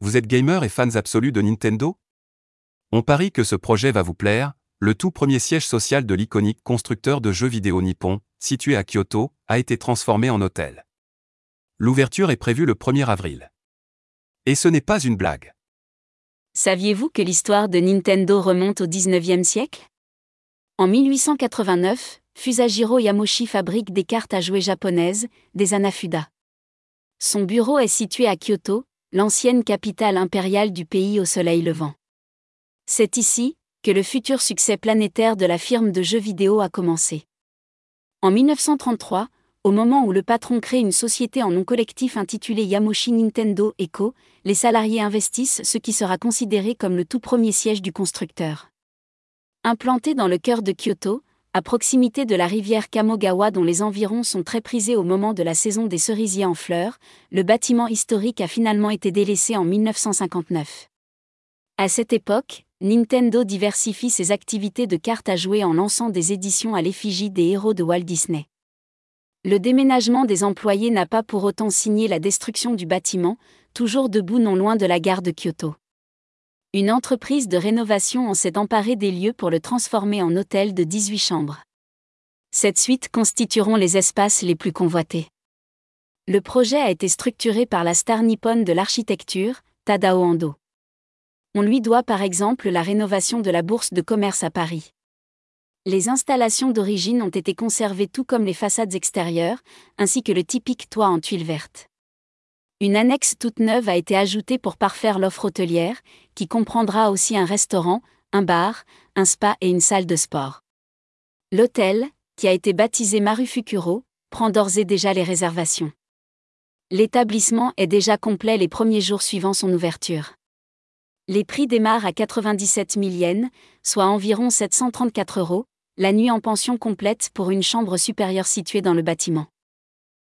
Vous êtes gamer et fans absolus de Nintendo? On parie que ce projet va vous plaire. Le tout premier siège social de l'iconique constructeur de jeux vidéo nippon, situé à Kyoto, a été transformé en hôtel. L'ouverture est prévue le 1er avril. Et ce n'est pas une blague. Saviez-vous que l'histoire de Nintendo remonte au 19e siècle? En 1889, Fusajiro Yamoshi fabrique des cartes à jouer japonaises, des Anafuda. Son bureau est situé à Kyoto, l'ancienne capitale impériale du pays au soleil levant. C'est ici que le futur succès planétaire de la firme de jeux vidéo a commencé. En 1933, au moment où le patron crée une société en nom collectif intitulée Yamoshi Nintendo Eco, les salariés investissent ce qui sera considéré comme le tout premier siège du constructeur. Implanté dans le cœur de Kyoto, à proximité de la rivière Kamogawa dont les environs sont très prisés au moment de la saison des cerisiers en fleurs, le bâtiment historique a finalement été délaissé en 1959. À cette époque, Nintendo diversifie ses activités de cartes à jouer en lançant des éditions à l'effigie des héros de Walt Disney. Le déménagement des employés n'a pas pour autant signé la destruction du bâtiment, toujours debout non loin de la gare de Kyoto une entreprise de rénovation en s'est emparée des lieux pour le transformer en hôtel de 18 chambres. Cette suite constitueront les espaces les plus convoités. Le projet a été structuré par la star nippone de l'architecture, Tadao Ando. On lui doit par exemple la rénovation de la bourse de commerce à Paris. Les installations d'origine ont été conservées tout comme les façades extérieures, ainsi que le typique toit en tuiles vertes. Une annexe toute neuve a été ajoutée pour parfaire l'offre hôtelière, qui comprendra aussi un restaurant, un bar, un spa et une salle de sport. L'hôtel, qui a été baptisé Marufukuro, prend d'ores et déjà les réservations. L'établissement est déjà complet les premiers jours suivant son ouverture. Les prix démarrent à 97 000 yens, soit environ 734 euros, la nuit en pension complète pour une chambre supérieure située dans le bâtiment.